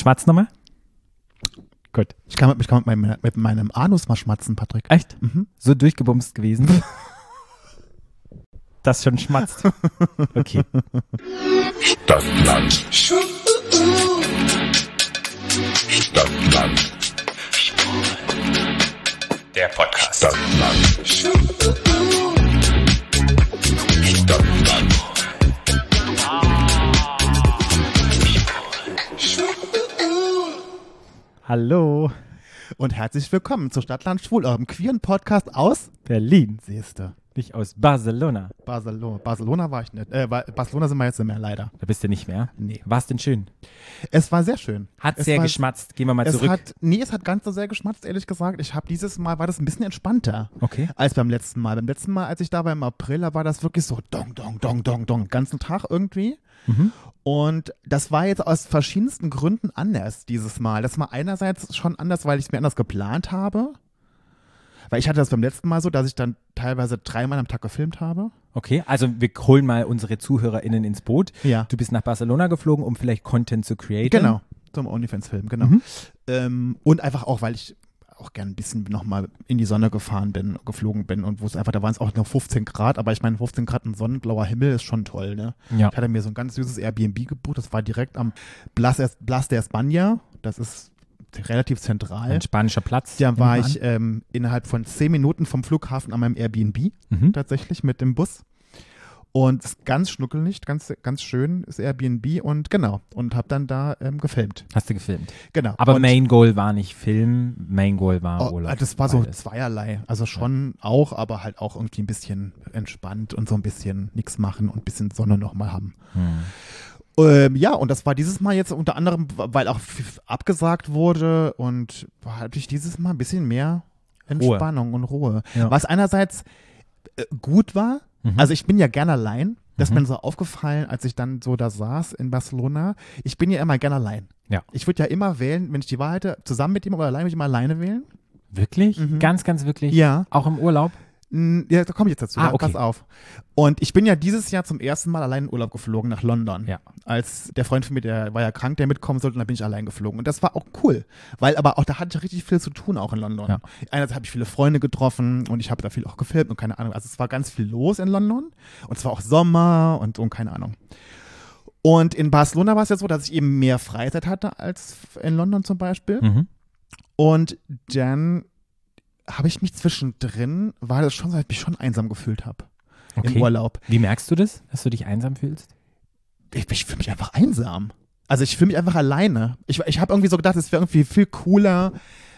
schmatz nochmal. Gut. Ich kann, ich kann mit, meinem, mit meinem Anus mal schmatzen, Patrick. Echt? Mhm. So durchgebumst gewesen. das schon schmatzt. Okay. Stadtland. Stadtland. Der Podcast. Stadtland. Hallo. Und herzlich willkommen zu Stadtland Schwul, eurem queeren Podcast aus Berlin. Siehste. Nicht aus Barcelona. Barcelona. Barcelona war ich nicht. Äh, Ba- Barcelona sind wir jetzt nicht mehr, leider. Da bist du nicht mehr. Nee. War's denn schön? Es war sehr schön. Hat Es sehr war- geschmatzt. Gehen wir mal Es zurück. hat, nee, es hat ganz so sehr geschmatzt, ehrlich gesagt. Ich habe dieses Mal, war das ein bisschen entspannter okay. als beim letzten Mal. Beim letzten Mal, als ich da war im April, da war das wirklich so dong, dong, dong, dong, dong, ganzen Tag irgendwie. Mhm. Und das war jetzt aus verschiedensten Gründen anders dieses Mal. Das war einerseits schon anders, weil ich es mir anders geplant habe. Weil ich hatte das beim letzten Mal so, dass ich dann teilweise dreimal am Tag gefilmt habe. Okay, also wir holen mal unsere ZuhörerInnen ins Boot. Ja. Du bist nach Barcelona geflogen, um vielleicht Content zu createn. Genau, zum OnlyFans-Film, genau. Mhm. Ähm, und einfach auch, weil ich auch gern ein bisschen nochmal in die Sonne gefahren bin, geflogen bin und wo es einfach, da waren es auch nur 15 Grad, aber ich meine, 15 Grad und sonnenblauer Himmel ist schon toll, ne? Ja. Ich hatte mir so ein ganz süßes Airbnb gebucht, das war direkt am Blas, Blas de España, das ist relativ zentral. Ein spanischer Platz. Da war ich ähm, innerhalb von 10 Minuten vom Flughafen an meinem Airbnb, Mhm. tatsächlich mit dem Bus. Und ganz schnuckelig, ganz, ganz schön ist Airbnb und genau. Und habe dann da ähm, gefilmt. Hast du gefilmt. Genau. Aber und, Main Goal war nicht Film, Main Goal war oh, Urlaub. Das war so zweierlei. Also schon auch, aber halt auch irgendwie ein bisschen entspannt und so ein bisschen nichts machen und ein bisschen Sonne nochmal haben. Hm. Ähm, ja, und das war dieses Mal jetzt unter anderem, weil auch abgesagt wurde und hatte ich dieses Mal ein bisschen mehr Entspannung und Ruhe. Ja. Was einerseits äh, gut war, Mhm. also ich bin ja gerne allein. Das ist Mhm. mir so aufgefallen, als ich dann so da saß in Barcelona. Ich bin ja immer gerne allein. Ja. Ich würde ja immer wählen, wenn ich die Wahl hätte, zusammen mit ihm oder allein, würde ich immer alleine wählen. Wirklich? Mhm. Ganz, ganz wirklich? Ja. Auch im Urlaub? Ja, da komme ich jetzt dazu. Ah, ja, okay. Pass auf. Und ich bin ja dieses Jahr zum ersten Mal allein in Urlaub geflogen nach London. Ja. Als der Freund von mir, der war ja krank, der mitkommen sollte, und dann bin ich allein geflogen. Und das war auch cool. Weil aber auch da hatte ich richtig viel zu tun, auch in London. Ja. Einerseits habe ich viele Freunde getroffen und ich habe da viel auch gefilmt und keine Ahnung. Also es war ganz viel los in London. Und es war auch Sommer und, und keine Ahnung. Und in Barcelona war es ja so, dass ich eben mehr Freizeit hatte als in London zum Beispiel. Mhm. Und dann habe ich mich zwischendrin, war das schon so, dass ich mich schon einsam gefühlt habe Okay. im Urlaub. Wie merkst du das, dass du dich einsam fühlst? Ich, ich fühle mich einfach einsam. Also ich fühle mich einfach alleine. Ich, ich habe irgendwie so gedacht, es wäre irgendwie viel cooler,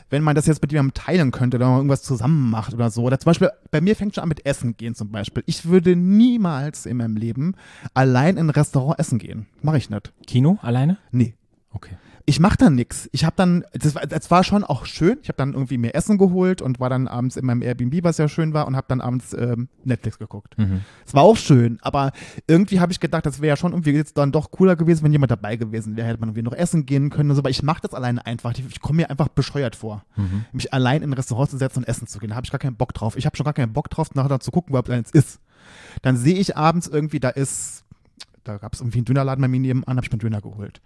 wenn man das jetzt mit jemandem teilen könnte oder man irgendwas zusammen macht oder so. Oder zum Beispiel, bei mir fängt schon an mit Essen gehen zum Beispiel. Ich würde niemals in meinem Leben allein in ein Restaurant essen gehen. Mache ich nicht. Kino alleine? Nee. Okay. Ich mache dann nix. Ich habe dann, das war, das war schon auch schön. Ich habe dann irgendwie mir Essen geholt und war dann abends in meinem Airbnb, was ja schön war, und habe dann abends ähm, Netflix geguckt. Mhm. Es war auch schön, aber irgendwie habe ich gedacht, das wäre ja schon irgendwie jetzt dann doch cooler gewesen, wenn jemand dabei gewesen wäre. Hätte man irgendwie noch essen gehen können und so, aber ich mache das alleine einfach. Ich, ich komme mir einfach bescheuert vor, Mhm. mich allein in ein Restaurant zu setzen und essen zu gehen. Da habe ich gar keinen Bock drauf. Ich habe schon gar keinen Bock drauf, nachher zu gucken, da eins ist. Dann sehe ich abends irgendwie, da ist, da gab es irgendwie einen Dönerladen bei mir nebenan, habe ich mir einen Döner geholt.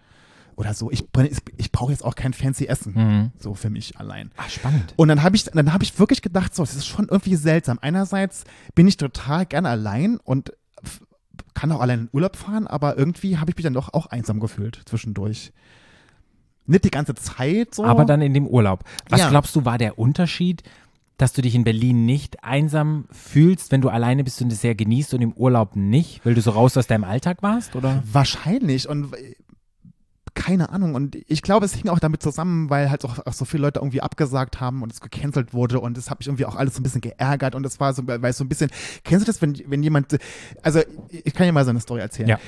Oder so. Ich, ich brauche jetzt auch kein fancy Essen. Mhm. So für mich allein. Ah, spannend. Und dann habe ich, dann habe ich wirklich gedacht, so, das ist schon irgendwie seltsam. Einerseits bin ich total gerne allein und kann auch allein in Urlaub fahren, aber irgendwie habe ich mich dann doch auch einsam gefühlt zwischendurch. Nicht die ganze Zeit so. Aber dann in dem Urlaub. Was Ja. glaubst du, war der Unterschied, dass du dich in Berlin nicht einsam fühlst, wenn du alleine bist und es sehr genießt und im Urlaub nicht, weil du so raus aus deinem Alltag warst, oder? Wahrscheinlich und keine Ahnung. Und ich glaube, es hing auch damit zusammen, weil halt auch, auch so viele Leute irgendwie abgesagt haben und es gecancelt wurde und das hat mich irgendwie auch alles so ein bisschen geärgert und das war so, weil es so ein bisschen, kennst du das, wenn, wenn jemand, also ich kann dir mal so eine Story erzählen. Ja.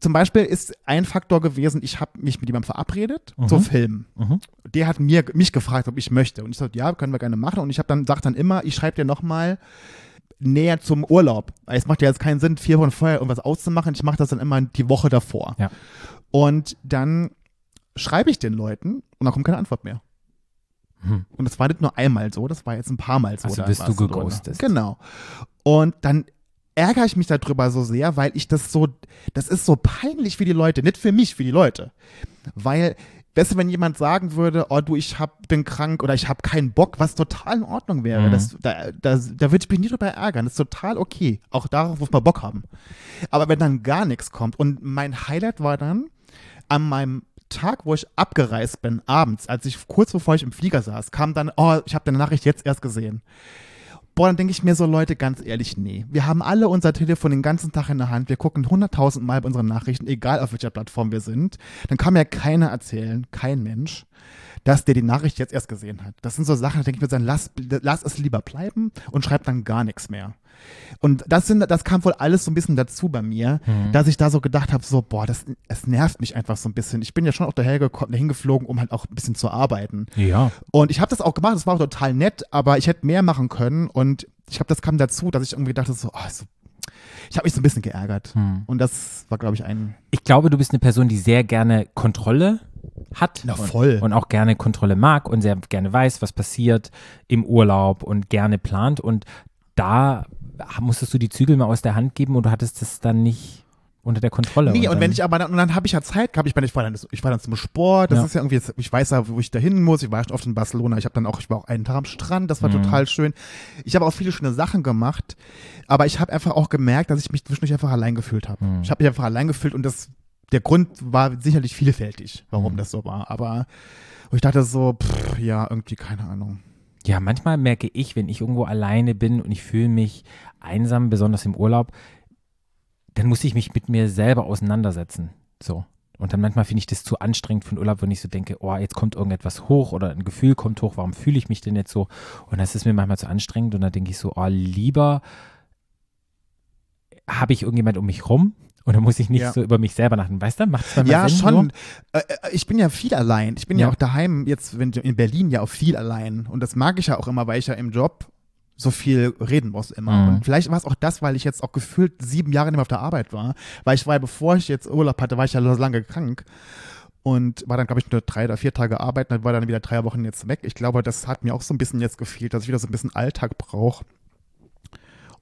Zum Beispiel ist ein Faktor gewesen, ich habe mich mit jemandem verabredet zu filmen. Mhm. Der hat mir, mich gefragt, ob ich möchte. Und ich sagte, ja, können wir gerne machen. Und ich habe dann, sag dann immer, ich schreibe dir nochmal näher zum Urlaub. Weil Es macht ja jetzt keinen Sinn, vier Wochen vorher irgendwas auszumachen. Ich mache das dann immer die Woche davor. Ja. Und dann schreibe ich den Leuten und dann kommt keine Antwort mehr. Hm. Und das war nicht nur einmal so, das war jetzt ein paar Mal so. Also bist du ne? geghostet. Genau. Und dann ärgere ich mich darüber so sehr, weil ich das so, das ist so peinlich für die Leute, nicht für mich, für die Leute. Weil weißt du, wenn jemand sagen würde, oh du, ich hab, bin krank oder ich habe keinen Bock, was total in Ordnung wäre, Mhm. das, da, da, da würde ich mich nie drüber ärgern. Das ist total okay. Auch darauf muss man Bock haben. Aber wenn dann gar nichts kommt und mein Highlight war dann an meinem Tag, wo ich abgereist bin, abends, als ich kurz bevor ich im Flieger saß, kam dann, oh, ich habe deine Nachricht jetzt erst gesehen. Boah, dann denke ich mir so, Leute, ganz ehrlich, nee. Wir haben alle unser Telefon den ganzen Tag in der Hand. Wir gucken hunderttausend Mal bei unseren Nachrichten, egal auf welcher Plattform wir sind. Dann kann mir keiner erzählen, kein Mensch, dass der die Nachricht jetzt erst gesehen hat. Das sind so Sachen, da denke ich mir dann, lass, lass es lieber bleiben und schreib dann gar nichts mehr. Und das, sind, das kam wohl alles so ein bisschen dazu bei mir, dass ich da so gedacht habe, so, boah, das, es nervt mich einfach so ein bisschen. Ich bin ja schon auch daher gekommen, dahin geflogen, um halt auch ein bisschen zu arbeiten. Ja. Und ich habe das auch gemacht, das war auch total nett, aber ich hätte mehr machen können und ich habe das kam dazu, dass ich irgendwie dachte so, oh, so ich habe mich so ein bisschen geärgert. Hm. Und das war, glaube ich, ein. Ich glaube, du bist eine Person, die sehr gerne Kontrolle hat. Na, voll. Und, und auch gerne Kontrolle mag und sehr gerne weiß, was passiert im Urlaub und gerne plant. Und da musstest du die Zügel mal aus der Hand geben und du hattest das dann nicht unter der Kontrolle. Nee, und dann, wenn ich aber dann, und dann habe ich ja Zeit gehabt, ich, meine, ich, war dann, ich war dann zum Sport, das Ja. ist ja irgendwie, jetzt, ich weiß ja, wo ich da hin muss, ich war schon oft in Barcelona, ich habe dann auch, ich war auch einen Tag am Strand, das war Mhm. total schön. Ich habe auch viele schöne Sachen gemacht, aber ich habe einfach auch gemerkt, dass ich mich zwischendurch einfach allein gefühlt habe. Mhm. Ich habe mich einfach allein gefühlt und das, der Grund war sicherlich vielfältig, warum Mhm. das so war, aber ich dachte so, pff, ja, irgendwie, keine Ahnung. Ja, manchmal merke ich, wenn ich irgendwo alleine bin und ich fühle mich einsam, besonders im Urlaub, dann muss ich mich mit mir selber auseinandersetzen. So. Und dann manchmal finde ich das zu anstrengend für den Urlaub, wenn ich so denke, oh, jetzt kommt irgendetwas hoch oder ein Gefühl kommt hoch, warum fühle ich mich denn jetzt so? Und das ist mir manchmal zu anstrengend und dann denke ich so, oh, lieber habe ich irgendjemand um mich rum und dann muss ich nicht Ja. so über mich selber nachdenken. Weißt du, macht es Ja, Sinn, schon. Äh, äh, ich bin ja viel allein. Ich bin ja, Ja. auch daheim, jetzt wenn, in Berlin ja auch viel allein. Und das mag ich ja auch immer, weil ich ja im Job so viel reden muss immer. Mhm. Und vielleicht war es auch das, weil ich jetzt auch gefühlt sieben Jahre nicht mehr auf der Arbeit war. Weil ich war, ja, bevor ich jetzt Urlaub hatte, war ich ja lange krank. Und war dann, glaube ich, nur drei oder vier Tage arbeiten, dann war dann wieder drei Wochen jetzt weg. Ich glaube, das hat mir auch so ein bisschen jetzt gefehlt, dass ich wieder so ein bisschen Alltag brauche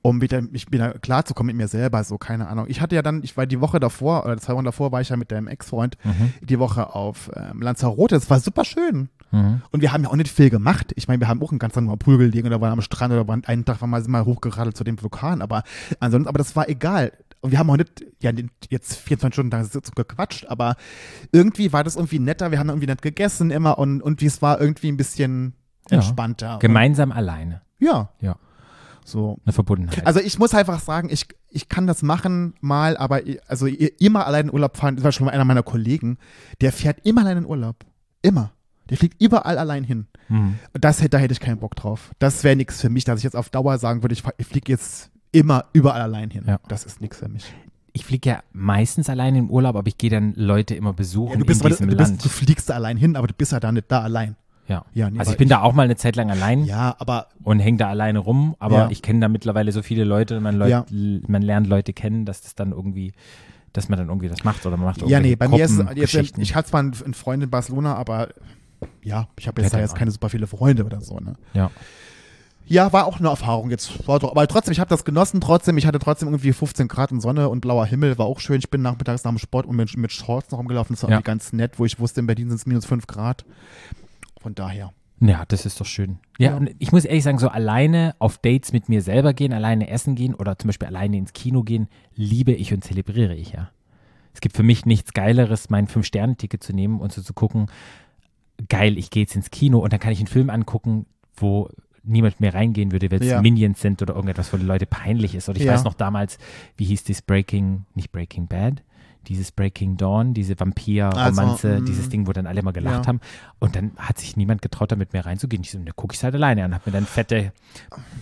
um wieder, mich wieder klarzukommen mit mir selber, so, keine Ahnung. Ich hatte ja dann, ich war die Woche davor, oder zwei Wochen davor, war ich ja mit deinem Ex-Freund Mhm. die Woche auf ähm, Lanzarote. Das war super schön. Mhm. Und wir haben ja auch nicht viel gemacht. Ich meine, wir haben auch einen ganz anderen Pool gelegen oder waren am Strand oder waren einen Tag waren sind mal hochgeradelt zu dem Vulkan, aber ansonsten, aber das war egal. Und wir haben auch nicht, ja, jetzt 24 Stunden da so gequatscht, aber irgendwie war das irgendwie netter. Wir haben irgendwie nett gegessen immer und, und es war irgendwie ein bisschen Ja. entspannter. Gemeinsam alleine. Ja. Ja. So. Eine Verbundenheit. Also ich muss einfach sagen, ich, ich kann das machen mal, aber also immer allein in Urlaub fahren, das war schon mal einer meiner Kollegen, der fährt immer allein in Urlaub. Immer. Der fliegt überall allein hin. Mhm. Und Das, hätte- da hätte ich keinen Bock drauf. Das wäre nichts für mich, dass ich jetzt auf Dauer sagen würde, ich, ich fliege jetzt immer überall allein hin. Ja. Das ist nichts für mich. ich fliege ja meistens alleine im Urlaub, aber ich gehe dann Leute immer besuchen Ja, du, bist, in aber- diesem du, Land. bist, du fliegst da allein hin, aber du bist ja da nicht da allein. Ja. Ja, nee, also ich bin da auch mal eine Zeit lang allein Ja, aber und hänge da alleine rum, aber Ja. ich kenne da mittlerweile so viele Leute, man, Leut, Ja. man lernt Leute kennen, dass das dann irgendwie, dass man dann irgendwie das macht oder man macht ja, nee, bei mir ist es jetzt, ich hatte zwar einen, einen Freund in Barcelona, aber ja, ich habe jetzt da jetzt keine super viele Freunde oder so, ne? ja. Ja, war auch eine Erfahrung jetzt. War doch, aber trotzdem, ich habe das genossen trotzdem. Ich hatte trotzdem irgendwie 15 Grad und Sonne und blauer Himmel, war auch schön. Ich bin nachmittags nach dem Sport und mit, mit Shorts noch rumgelaufen. Das war Ja. irgendwie ganz nett, wo ich wusste, in Berlin sind es minus 5 Grad. Von daher. Ja, das ist doch schön. Ja, Ja. und ich muss ehrlich sagen, so alleine auf Dates mit mir selber gehen, alleine essen gehen oder zum Beispiel alleine ins Kino gehen, liebe ich und zelebriere ich ja. Es gibt für mich nichts Geileres, mein Fünf-Sterne-Ticket zu nehmen und so zu gucken, geil, ich gehe jetzt ins Kino und dann kann ich einen Film angucken, wo niemand mehr reingehen würde, weil es Ja. Minions sind oder irgendetwas, wo die Leute peinlich ist. Oder ich Ja. weiß noch damals, wie hieß das Breaking, nicht Breaking Bad, dieses Breaking Dawn, diese Vampir-Romanze, Also, mm, dieses Ding, wo dann alle mal gelacht ja. haben. Und dann hat sich niemand getraut, da mit mir reinzugehen. Ich so, ne, gucke ich halt alleine an. Hab mir dann fette,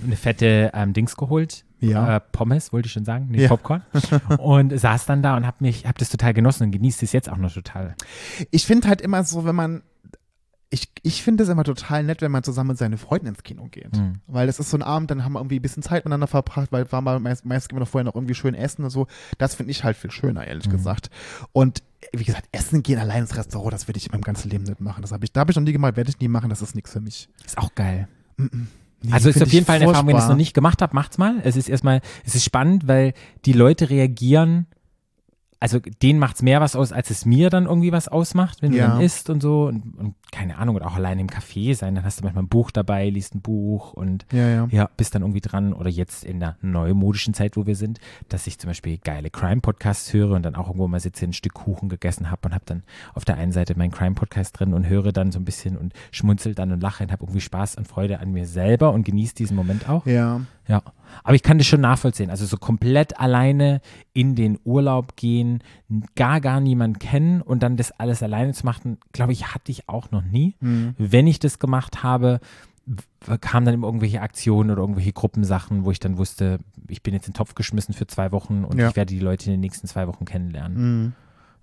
eine fette ähm, Dings geholt. Ja. Äh, Pommes, wollte ich schon sagen, nee, Ja. Popcorn. und saß dann da und hab mich, hab das total genossen und genießt es jetzt auch noch total. Ich finde halt immer so, wenn man. Ich, ich finde es immer total nett, wenn man zusammen mit seinen Freunden ins Kino geht. Mhm. Weil das ist so ein Abend, dann haben wir irgendwie ein bisschen Zeit miteinander verbracht, weil war mal meist, meist gehen wir noch vorher noch irgendwie schön essen und so. Das finde ich halt viel schöner, ehrlich Mhm. gesagt. Und wie gesagt, essen gehen allein ins Restaurant, das würde ich in meinem ganzen Leben nicht machen. Das habe ich, da habe ich noch nie gemacht, werde ich nie machen, das ist nichts für mich. Ist auch geil. Nee, also ist auf jeden ich Fall eine Erfahrung, wenn ihr es noch nicht gemacht habt, macht's mal. Es ist erstmal, es ist spannend, weil die Leute reagieren also denen macht es mehr was aus, als es mir dann irgendwie was ausmacht, wenn Ja. du dann isst und so und, und keine Ahnung, oder auch allein im Café sein, dann hast du manchmal ein Buch dabei, liest ein Buch und Ja, ja. ja, bist dann irgendwie dran oder jetzt in der neumodischen Zeit, wo wir sind, dass ich zum Beispiel geile Crime-Podcasts höre und dann auch irgendwo mal sitze, ein Stück Kuchen gegessen habe und habe dann auf der einen Seite meinen Crime-Podcast drin und höre dann so ein bisschen und schmunzel dann und lache und habe irgendwie Spaß und Freude an mir selber und genieße diesen Moment auch. Ja. Ja, aber ich kann das schon nachvollziehen. Also so komplett alleine in den Urlaub gehen, gar, gar niemanden kennen und dann das alles alleine zu machen, glaube ich, hatte ich auch noch nie. Hm. Wenn ich das gemacht habe, kamen dann immer irgendwelche Aktionen oder irgendwelche Gruppensachen, wo ich dann wusste, ich bin jetzt in den Topf geschmissen für zwei Wochen und Ja. ich werde die Leute in den nächsten zwei Wochen kennenlernen. Mhm.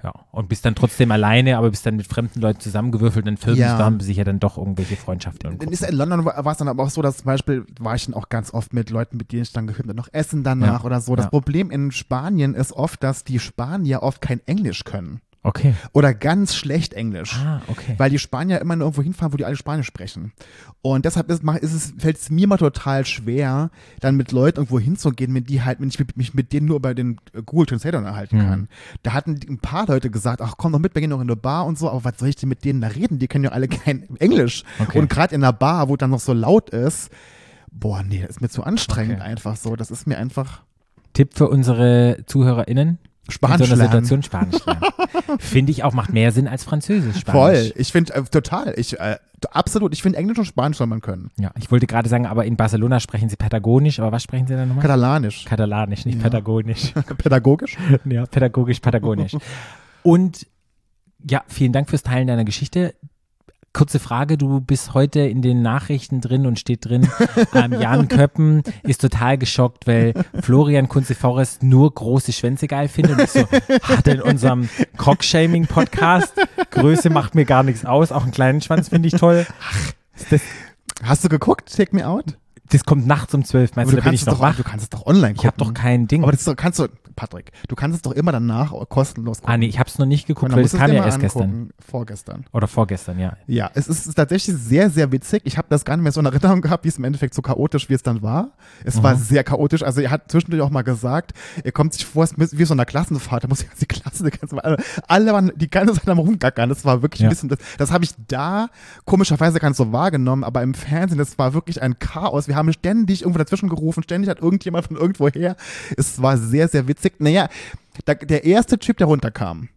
Ja, und bist dann trotzdem alleine, aber bist dann mit fremden Leuten zusammengewürfelt, dann filmst Ja. da haben sich ja dann doch irgendwelche Freundschaften. und Dann ist in London war war es dann aber auch so, dass zum Beispiel war ich dann auch ganz oft mit Leuten, mit denen ich dann gefilmt habe, noch essen danach Ja. oder so. Das Ja. Problem in Spanien ist oft, dass die Spanier oft kein Englisch können. Okay. Oder ganz schlecht Englisch. Ah, okay. Weil die Spanier immer nur irgendwo hinfahren, wo die alle Spanisch sprechen. Und deshalb ist, ist es, fällt es mir mal total schwer, dann mit Leuten irgendwo hinzugehen, mit die halt, wenn ich mit- mich mit denen nur über den äh, Google Translator unterhalten Mhm. kann. Da hatten ein paar Leute gesagt, ach komm doch mit, wir gehen noch in eine Bar und so, aber was soll ich denn mit denen da reden? Die können ja alle kein Englisch. Okay. Und gerade in einer Bar, wo dann noch so laut ist, boah, nee, das ist mir zu anstrengend Okay. einfach so. Das ist mir einfach Tipp für unsere ZuhörerInnen. Spanisch in so einer. Situation Spanisch lernen. Finde ich auch, macht mehr Sinn als Französisch. Spanisch. Voll. Ich finde äh, total. Ich äh, absolut. Ich finde Englisch und Spanisch soll man können. Ja, ich wollte gerade sagen, aber in Barcelona sprechen sie Patagonisch, aber was sprechen sie dann nochmal? Katalanisch. Katalanisch, nicht Ja. Patagonisch. Pädagogisch. ja, pädagogisch, patagonisch. Und ja, vielen Dank fürs Teilen deiner Geschichte. Kurze Frage, du bist heute in den Nachrichten drin und steht drin, ähm, Jan Köppen ist total geschockt, weil Florian Kunze Forrest nur große Schwänze geil findet. Und ich so, hat in unserem Cockshaming-Podcast, Größe macht mir gar nichts aus, auch einen kleinen Schwanz finde ich toll. Das, Hast du geguckt, Take Me Out? Das kommt nachts um zwölf, meinst Aber du, da bin ich noch wach? du kannst es doch online gucken. Ich habe doch kein Ding. Aber das doch, kannst du, Patrick, du kannst es doch immer danach kostenlos gucken. Ah, nee, ich habe es noch nicht geguckt, dann weil du kam ja erst gestern. Vorgestern. Oder vorgestern, ja. Ja, es ist tatsächlich sehr, sehr witzig. Ich habe das gar nicht mehr so in Erinnerung gehabt, wie es im Endeffekt so chaotisch, wie es dann war. Es war Mhm. sehr chaotisch. Also er hat zwischendurch auch mal gesagt, er kommt sich vor, es ist wie so eine Klassenfahrt. Da muss die ganze Klasse, die ganze, alle, alle waren die ganze Zeit am rumgackern. Das war wirklich Ja. ein bisschen, das, das habe ich da komischerweise gar nicht so wahrgenommen, aber im Fernsehen, das war wirklich ein Chaos. Wir haben ständig irgendwo dazwischen gerufen, ständig hat irgendjemand von irgendwoher. Es war sehr, sehr witzig. Naja, da, der erste Typ, der runterkam,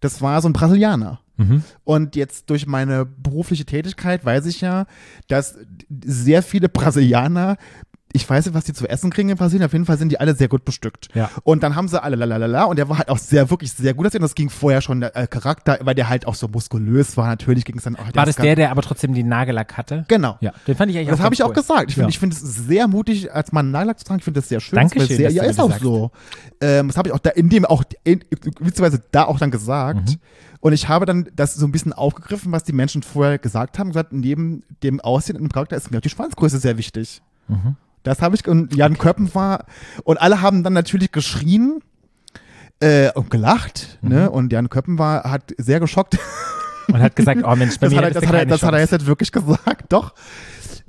das war so ein Brasilianer. Mhm. Und jetzt durch meine berufliche Tätigkeit weiß ich ja, dass sehr viele Brasilianer, ich weiß nicht, was die zu essen kriegen in Brasilien, auf jeden Fall sind die alle sehr gut bestückt. Ja. Und dann haben sie alle lalalala und der war halt auch sehr, wirklich sehr gut. Das ging vorher schon der äh, Charakter, weil der halt auch so muskulös war. Natürlich ging es dann auch. War das der, der aber trotzdem den Nagellack hatte? Genau. Ja, den fand ich eigentlich Das auch habe ich auch cool. gesagt. Ich finde Ja. ich finde es sehr mutig, als Mann Nagellack zu tragen. Ich finde das sehr schön. Dankeschön, Das ist sehr, ja, ist das auch sagst. so. Ähm, das habe ich auch da in dem auch, in, witzigerweise da auch dann gesagt. Mhm. Und ich habe dann das so ein bisschen aufgegriffen, was die Menschen vorher gesagt haben. Gesagt, neben dem Aussehen und dem Charakter ist mir auch die Schwanzgröße sehr wichtig. Mhm. Das habe ich, und Jan Köppen war, und alle haben dann natürlich geschrien äh, und gelacht, ne? Mhm. Und Jan Köppen war, hat sehr geschockt. Und hat gesagt, oh Mensch, bei Das, mir hat er, das, hat er, das hat er jetzt wirklich gesagt, doch.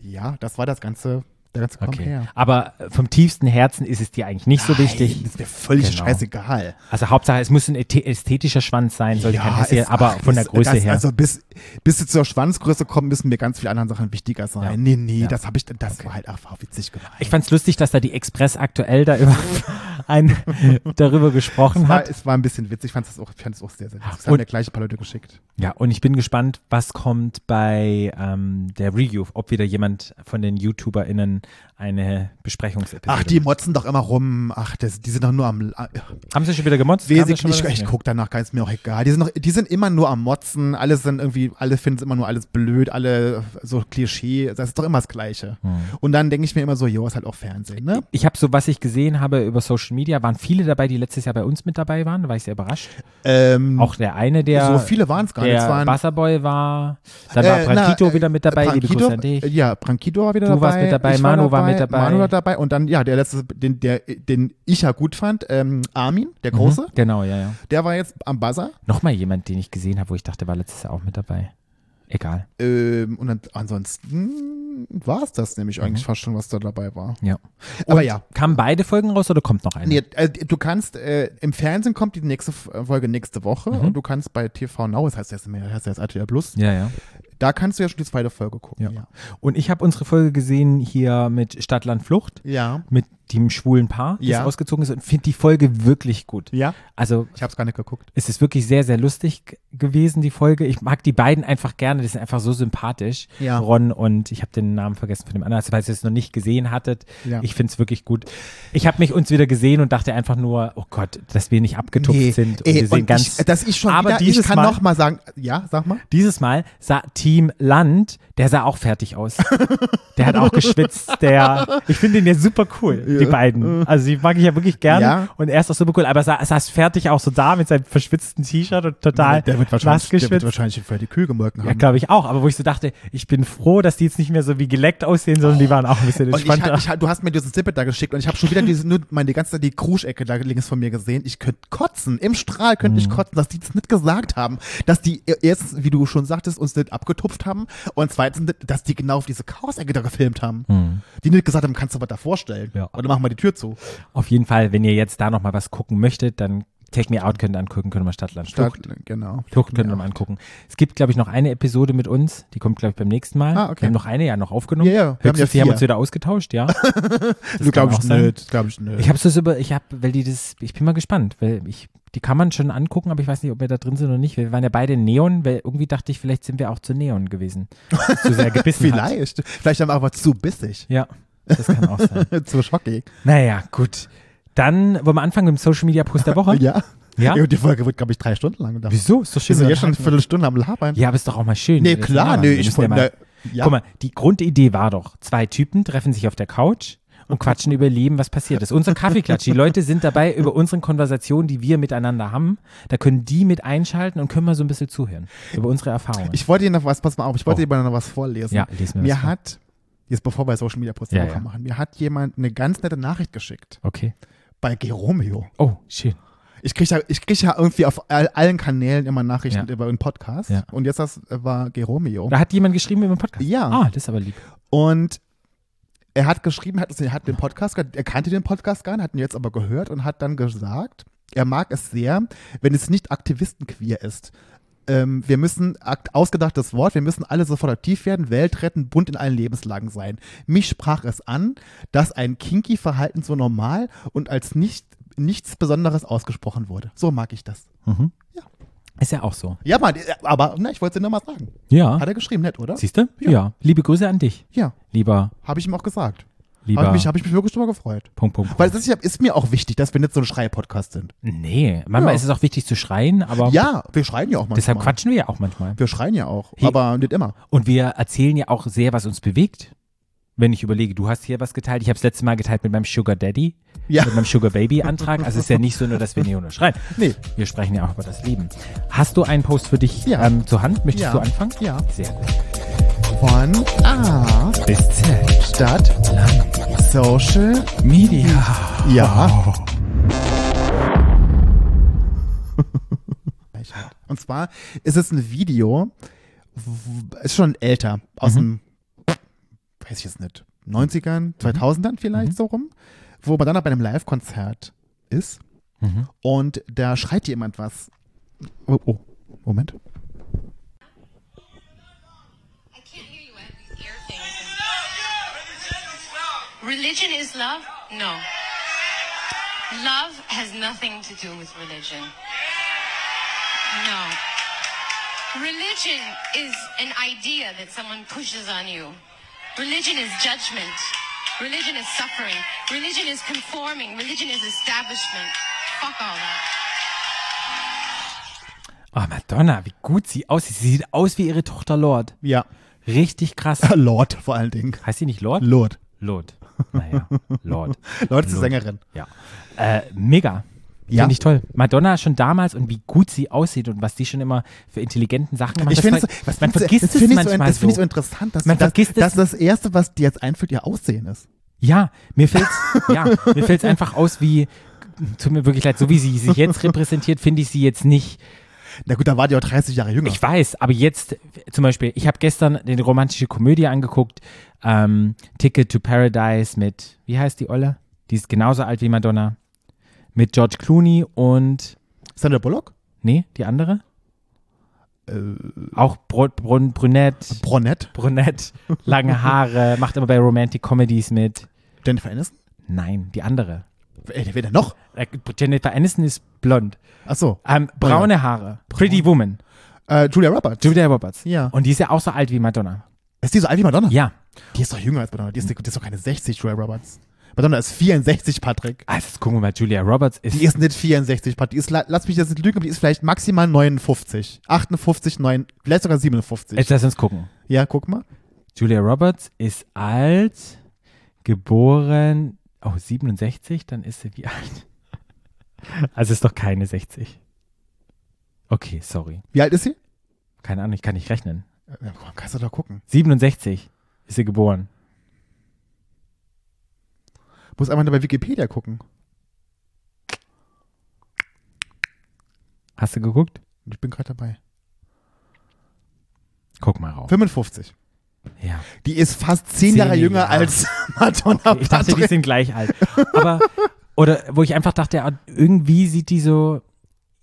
Ja, das war das ganze, Komm Okay. her. Aber vom tiefsten Herzen ist es dir eigentlich nicht so wichtig. Nein, Das ist mir völlig Genau. scheißegal. Also Hauptsache, es muss ein ästhe- ästhetischer Schwanz sein, soll kein Hesse, es- aber von der Größe das, her. Also bis, bis sie zur Schwanzgröße kommen, müssen mir ganz viele andere Sachen wichtiger sein. Ja. Nee, nee, Ja. das habe ich, das war halt einfach witzig gemacht. ich fand's lustig, dass da die Express aktuell da über ein, darüber gesprochen es, war, hat. es war ein bisschen witzig, ich fand es auch, ich fand es auch sehr, sehr witzig. Es haben mir gleich ein paar Leute geschickt. Ja, und ich bin gespannt, was kommt bei ähm, der Review, ob wieder jemand von den YouTuberInnen eine Besprechungsepisode Ach, die macht. motzen doch immer rum. Ach, das, die sind doch nur am. Äh, Haben sie schon wieder gemotzt? Schon ich, ich gucke danach gar ist mir auch egal. Die sind, noch, die sind immer nur am Motzen. Alle sind irgendwie, alle finden es immer nur alles blöd, alle so Klischee. Das ist doch immer das Gleiche. Hm. Und dann denke ich mir immer so, jo, ist halt auch Fernsehen, ne? Ich habe so, was ich gesehen habe über Social Media, waren viele dabei, die letztes Jahr bei uns mit dabei waren. Da war ich sehr überrascht. Ähm, Auch der eine, der, so viele waren es gar nicht. Der waren, Busterboy war. Dann war Äh, Brankito na, äh, wieder mit dabei. Äh, Ja, Branquito war wieder Du dabei. warst mit dabei, Manu war mit dabei. Manu war dabei. Und dann, ja, der letzte, den, der, den ich ja gut fand, ähm, Armin, der Mhm, Große, Genau, ja, ja. der war jetzt am Buzzer. Nochmal jemand, den ich gesehen habe, wo ich dachte, war letztes Jahr auch mit dabei. Egal. Ähm, und dann, ansonsten war es das nämlich Mhm. eigentlich fast schon, was da dabei war. Ja. Aber Und ja. Kamen beide Folgen raus oder kommt noch eine? Nee, äh, du kannst, äh, im Fernsehen kommt die nächste Folge nächste Woche Mhm. und du kannst bei TV Now, das heißt jetzt, mehr- das heißt jetzt RTL Plus, Ja, ja. da kannst du ja schon die zweite Folge gucken. Ja. Ja. Und ich habe unsere Folge gesehen hier mit Stadt, Land, Flucht, Ja. mit dem schwulen Paar, das Ja. ausgezogen ist und finde die Folge wirklich gut. Ja. Also Ich habe es gar nicht geguckt. es ist wirklich sehr, sehr lustig gewesen, die Folge. Ich mag die beiden einfach gerne, die sind einfach so sympathisch. Ja. Ron und ich habe den Namen vergessen von dem anderen, also falls ihr es noch nicht gesehen hattet. Ja. Ich finde es wirklich gut. Ich habe mich uns wieder gesehen und dachte einfach nur, oh Gott, dass wir nicht abgetupft sind. Und ey, wir sehen und ganz, ich, dass ich schon aber wieder, dieses ich kann Mal- noch mal sagen, ja, sag mal. Dieses Mal sah Team Land, der sah auch fertig aus. der hat auch geschwitzt. Der, ich finde den ja super cool, die beiden. Also die mag ich ja wirklich gerne. Ja. Und er ist auch super cool. Aber er sah, saß fertig auch so da mit seinem verschwitzten T-Shirt und total der wird wahrscheinlich, der wird geschwitzt. wahrscheinlich für die Kühe gemolken Ja, haben. glaube ich auch. Aber wo ich so dachte, ich bin froh, dass die jetzt nicht mehr so wie geleckt aussehen, sondern die waren auch ein bisschen ich, entspannter. ich, hab- du hast mir diesen Snippet da geschickt und ich habe schon wieder diese, nur meine, die ganze Zeit die Kruschecke da links von mir gesehen. Ich könnte kotzen. Im Strahl könnte Mhm. ich kotzen, dass die das nicht gesagt haben. Dass die erstens, wie du schon sagtest, uns nicht abgetupft haben und zweitens, nicht, dass die genau auf diese Chaosecke da gefilmt haben. Die nicht gesagt haben, kannst du was da vorstellen? Mhm. Ja. Oder machen wir die Tür zu. Auf jeden Fall, wenn ihr jetzt da noch mal was gucken möchtet, dann Take Me Out könnt ihr angucken, ihr mal Stadtland Statt, Flucht. genau. Flucht könnt ihr mal angucken. Es gibt, glaube ich, noch eine Episode mit uns. Die kommt, glaube ich, beim nächsten Mal. Ah, okay. Wir haben noch eine ja noch aufgenommen. Ja, ja, wir haben ja wir haben uns wieder ausgetauscht, ja. Das glaube ich nicht. Glaube ich nicht. Ich habe es über, ich habe, weil die das, ich bin mal gespannt, weil ich, die kann man schon angucken, aber ich weiß nicht, ob wir da drin sind oder nicht. Wir waren ja beide Neon, weil irgendwie dachte ich, vielleicht sind wir auch zu Neon gewesen. Zu sehr gebissen hat. Vielleicht. Vielleicht haben wir aber zu bissig. Ja, das kann auch sein. zu schockig. Naja, gut. Dann wollen wir anfangen mit dem Social Media Post der Woche. Ja. Ja? Und die Folge wird, glaube ich, drei Stunden lang. Wieso? Ist doch Wir schön. sind wir jetzt schon eine Viertelstunde am Labern. Ja, aber ist doch auch mal schön. Nee, klar, nee, ich ja mal, Ja. Guck mal, die Grundidee war doch, zwei Typen treffen sich auf der Couch und quatschen über Leben, was passiert ist. Unser Kaffeeklatsch. Die Leute sind dabei über unseren Konversationen, die wir miteinander haben. Da können die mit einschalten und können mal so ein bisschen zuhören. Über unsere Erfahrungen. Ich wollte dir noch was, pass mal auf, ich wollte Oh. dir noch was vorlesen. ja, lesen wir Mir was hat, jetzt bevor wir Social Media Post Ja, ja. machen, mir hat jemand eine ganz nette Nachricht geschickt. Okay. Bei Geromeo. Oh, schön. Ich kriege ja, ich krieg ja irgendwie auf all, allen Kanälen immer Nachrichten Ja. über einen Podcast. Ja. Und jetzt das war Geromeo. Da hat jemand geschrieben über den Podcast. Ja. Ah, das ist aber lieb. Und er hat geschrieben, hat, er hat den Podcast, er kannte den Podcast gar nicht, hat ihn jetzt aber gehört und hat dann gesagt, er mag es sehr, wenn es nicht aktivistenqueer ist. Ähm, wir müssen, ausgedachtes Wort, wir müssen alle sofort aktiv werden, Welt retten, bunt in allen Lebenslagen sein. Mich sprach es an, dass ein kinky Verhalten so normal und als nicht, nichts Besonderes ausgesprochen wurde. So mag ich das. Mhm. Ja. Ist ja auch so. Ja, Mann, aber na, ich wollte es dir nur mal sagen. Ja. Hat er geschrieben, nett, oder? Siehst du? Ja. Ja. Liebe Grüße an dich. Ja, Lieber, habe ich ihm auch gesagt. lieber. Habe mich, hab ich mich wirklich drüber gefreut. Punkt, Punkt. Weil das ist, ist mir auch wichtig, dass wir nicht so ein Schrei-Podcast sind. Nee, manchmal Ja. ist es auch wichtig zu schreien, aber Ja, wir schreien ja auch manchmal. deshalb quatschen wir ja auch manchmal. Wir schreien ja auch, Hey. aber nicht immer. Und wir erzählen ja auch sehr, was uns bewegt. Wenn ich überlege, du hast hier was geteilt. Ich habe es letzte Mal geteilt mit meinem Sugar Daddy, Ja. mit meinem Sugar Baby Antrag. Also es ist ja nicht so nur, dass wir hier nur schreien. Nee. Wir sprechen ja auch über das Leben. Hast du einen Post für dich Ja. ähm, zur Hand? Möchtest Ja. du anfangen? Ja. Sehr gut. Von A Bis Z. Stadt Social Media. Ja. Und zwar ist es ein Video, ist schon älter, aus dem, weiß ich jetzt nicht, 90ern, 2000ern vielleicht so rum, wo man dann bei einem Live-Konzert ist Mhm. und da schreit jemand was. Oh, oh, Moment. I can't hear you. I have these ear things. Religion is love? No. Love has nothing to do with religion. No. Religion is an idea that someone pushes on you. Religion is judgment. Religion is suffering. Religion is conforming. Religion is establishment. Fuck all that. Oh, Madonna, wie gut sie aussieht. Sie sieht aus wie ihre Tochter Lord. Ja, Richtig krass. Lord vor allen Dingen. Heißt sie nicht Lord? Lord. Lord. Naja, Lord. Lord ist die Lord. Sängerin. Ja. Äh, mega. Ja. Finde ich toll. Madonna schon damals und wie gut sie aussieht und was die schon immer für intelligenten Sachen gemacht Ich hat. finde Das es, was man vergisst das es finde ich so, manchmal das finde ich so. interessant, dass, Man dass, vergisst es- dass das Erste, was dir jetzt einfällt, ihr Aussehen ist. Ja, mir fällt's, ja, mir fällt's einfach aus wie, tut mir wirklich leid, so wie sie sich jetzt repräsentiert, finde ich sie jetzt nicht Na gut, da war die auch 30 Jahre jünger. Ich weiß, aber jetzt zum Beispiel, ich habe gestern eine romantische Komödie angeguckt, ähm, Ticket to Paradise mit, wie heißt die Olle? Die ist genauso alt wie Madonna. Mit George Clooney und, Sandra Bullock? nee, die andere? Äh, Auch Br Br Brunette, Bronette? Brunette, lange Haare, macht immer bei Romantic Comedies mit. Jennifer Aniston? Nein, die andere. Ey, wer denn noch? Äh, Jennifer Aniston ist blond. Ach so. Ähm, braune Haare. Pretty Woman. Äh, Julia Roberts. Julia Roberts. Ja. Und die ist ja auch so alt wie Madonna. Ist die so alt wie Madonna? Ja. Die ist doch jünger als Madonna. Die ist, die ist doch keine 60, Julia Roberts. Madonna ist 64, Patrick. Also jetzt gucken wir mal, Julia Roberts ist. Die ist nicht 64, Patrick. Die ist, la- lass mich das nicht lügen, aber die ist vielleicht maximal 59. 58, 9, vielleicht sogar 57. jetzt lass uns gucken. ja, guck mal. Julia Roberts ist alt, geboren, oh, 67, dann ist sie wie alt? Also ist doch keine 60. Okay, sorry. Wie alt ist sie? Keine Ahnung, ich kann nicht rechnen. Ja, kannst du doch gucken. 67 ist sie geboren. Muss einfach nur bei Wikipedia gucken. Hast du geguckt? Ich bin gerade dabei. Guck mal rauf. 55. Ja. Die ist fast 10 Zehn Jahre jünger Jahre. als Madonna Ich dachte, die sind gleich alt. Aber, oder wo ich einfach dachte, irgendwie sieht die so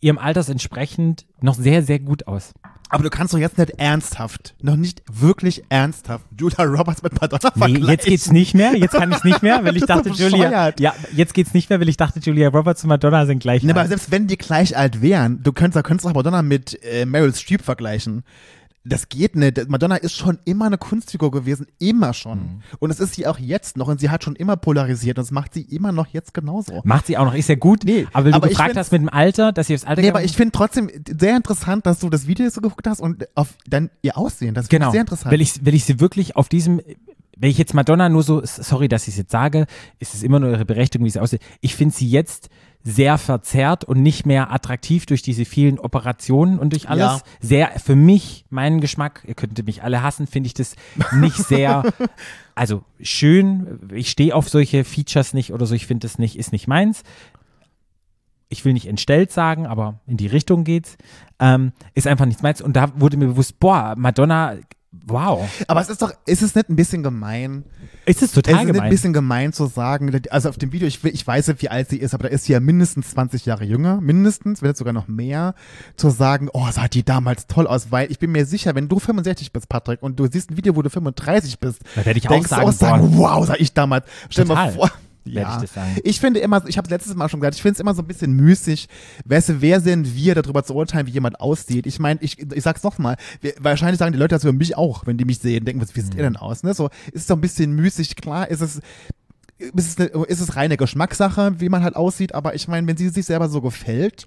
ihrem Alters entsprechend noch sehr, sehr gut aus. Aber du kannst doch jetzt nicht ernsthaft, noch nicht wirklich ernsthaft Julia Roberts mit Madonna Nee, vergleichen. jetzt geht's nicht mehr. Jetzt kann ich nicht mehr, weil ich dachte, doch Julia. Ja, jetzt geht's nicht mehr, weil ich dachte, Julia Roberts und Madonna sind gleich Ne, aber alt. selbst wenn die gleich alt wären, du könntest, da könntest auch Madonna mit äh, Meryl Streep vergleichen. Das geht nicht. Madonna ist schon immer eine Kunstfigur gewesen, immer schon. Mhm. Und es ist sie auch jetzt noch und sie hat schon immer polarisiert und das macht sie immer noch jetzt genauso. Macht sie auch noch, ist ja gut. Nee, aber weil du aber ich gefragt hast mit dem Alter, dass sie aufs Alter Nee, aber ich finde trotzdem sehr interessant, dass du das Video so geguckt hast und auf dann ihr Aussehen. Das Genau. sehr interessant. Weil ich, weil ich sie wirklich auf diesem, wenn ich jetzt Madonna nur so, sorry, dass ich es jetzt sage, ist es immer nur ihre Berechtigung, wie sie aussieht. Ich finde sie jetzt sehr verzerrt und nicht mehr attraktiv durch diese vielen Operationen und durch alles. Ja. Sehr, für mich, meinen Geschmack, ihr könntet mich alle hassen, finde ich das nicht sehr, also schön. Ich stehe auf solche Features nicht oder so, ich finde das nicht, ist nicht meins. Ich will nicht entstellt sagen, aber in die Richtung geht's. Ähm, ist einfach nichts meins. Und da wurde mir bewusst, boah, Madonna, wow. aber es ist doch, ist es nicht ein bisschen gemein? Ist es Es total ist nicht ein gemein. bisschen gemein zu sagen, also auf dem Video, ich, ich weiß nicht, wie alt sie ist, aber da ist sie ja mindestens 20 Jahre jünger, mindestens, vielleicht sogar noch mehr, zu sagen, oh, sah die damals toll aus, weil ich bin mir sicher, wenn du 65 bist, Patrick, und du siehst ein Video, wo du 35 bist, Da werde ich auch denkst du sagen, auch sagen, wow, sah ich damals. Stell dir mal vor. Werde ich das sagen. Ich finde immer, ich habe es letztes Mal schon gesagt, ich finde es immer so ein bisschen müßig. Weißt du, wer sind wir, darüber zu urteilen, wie jemand aussieht? Ich meine, ich, ich sag's nochmal, wahrscheinlich sagen die Leute das über mich auch, wenn die mich sehen, denken, was, wie sieht ihr Mhm. denn aus? Ne? So, ist so ein bisschen müßig, klar, ist es, ist es, eine, ist es reine Geschmackssache, wie man halt aussieht, aber ich meine, wenn sie sich selber so gefällt,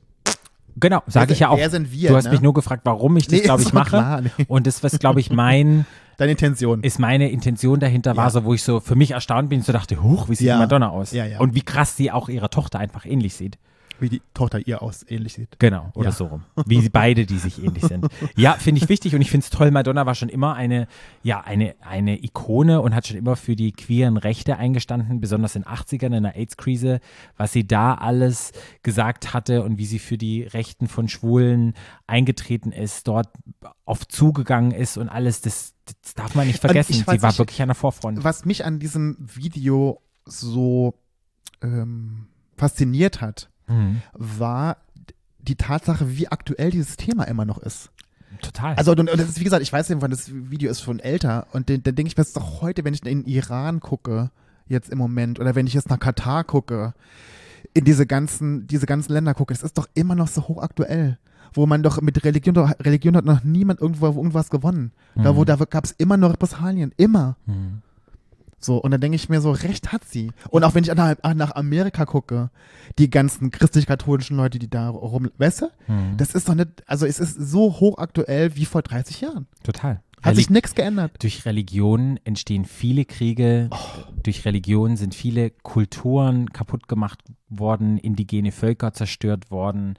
Genau, sage ich ja auch. wer sind wir, du hast ne? mich nur gefragt, warum ich das, Nee, glaube ich, mache. klar, nee. Und das, was, glaube ich, mein, deine Intention. ist meine Intention dahinter war, Ja. so, wo ich so für mich erstaunt bin, so dachte, huch, wie sieht Ja. Madonna aus? Ja, ja. Und wie krass sie auch ihrer Tochter einfach ähnlich sieht. Wie die Tochter ihr aus ähnlich sieht. Genau, oder Ja. so rum. Wie sie beide, die sich ähnlich sind. Ja, finde ich wichtig und ich finde es toll. Madonna war schon immer eine, ja, eine, eine Ikone und hat schon immer für die queeren Rechte eingestanden, besonders in den 80ern in der AIDS-Krise, was sie da alles gesagt hatte und wie sie für die Rechten von Schwulen eingetreten ist, dort auf zugegangen ist und alles, das, das darf man nicht vergessen. Sie war nicht, wirklich an der Vorfront. Was mich an diesem Video so ähm, fasziniert hat, Mhm. war die Tatsache, wie aktuell dieses Thema immer noch ist. Total. Also, und, das ist, wie gesagt, ich weiß nicht, wann das Video ist schon älter. Und dann, denke ich mir, das ist doch heute, wenn ich in den Iran gucke, jetzt im Moment, oder wenn ich jetzt nach Katar gucke, in diese ganzen, diese ganzen Länder gucke, es ist doch immer noch so hochaktuell. Wo man doch mit Religion, Religion hat noch niemand irgendwo irgendwas gewonnen. Da, wo, da gab es immer noch Repressalien. Immer. Mhm. So, und dann denke ich mir so, recht hat sie. Und auch wenn ich nach, nach Amerika gucke, die ganzen christlich-katholischen Leute, die da rum, weißt du? Mhm. Das ist doch nicht, also es ist so hochaktuell wie vor 30 Jahren. Total. Hat Reli- sich nichts geändert. Durch Religion entstehen viele Kriege. Oh. Durch Religion sind viele Kulturen kaputt gemacht worden, indigene Völker zerstört worden,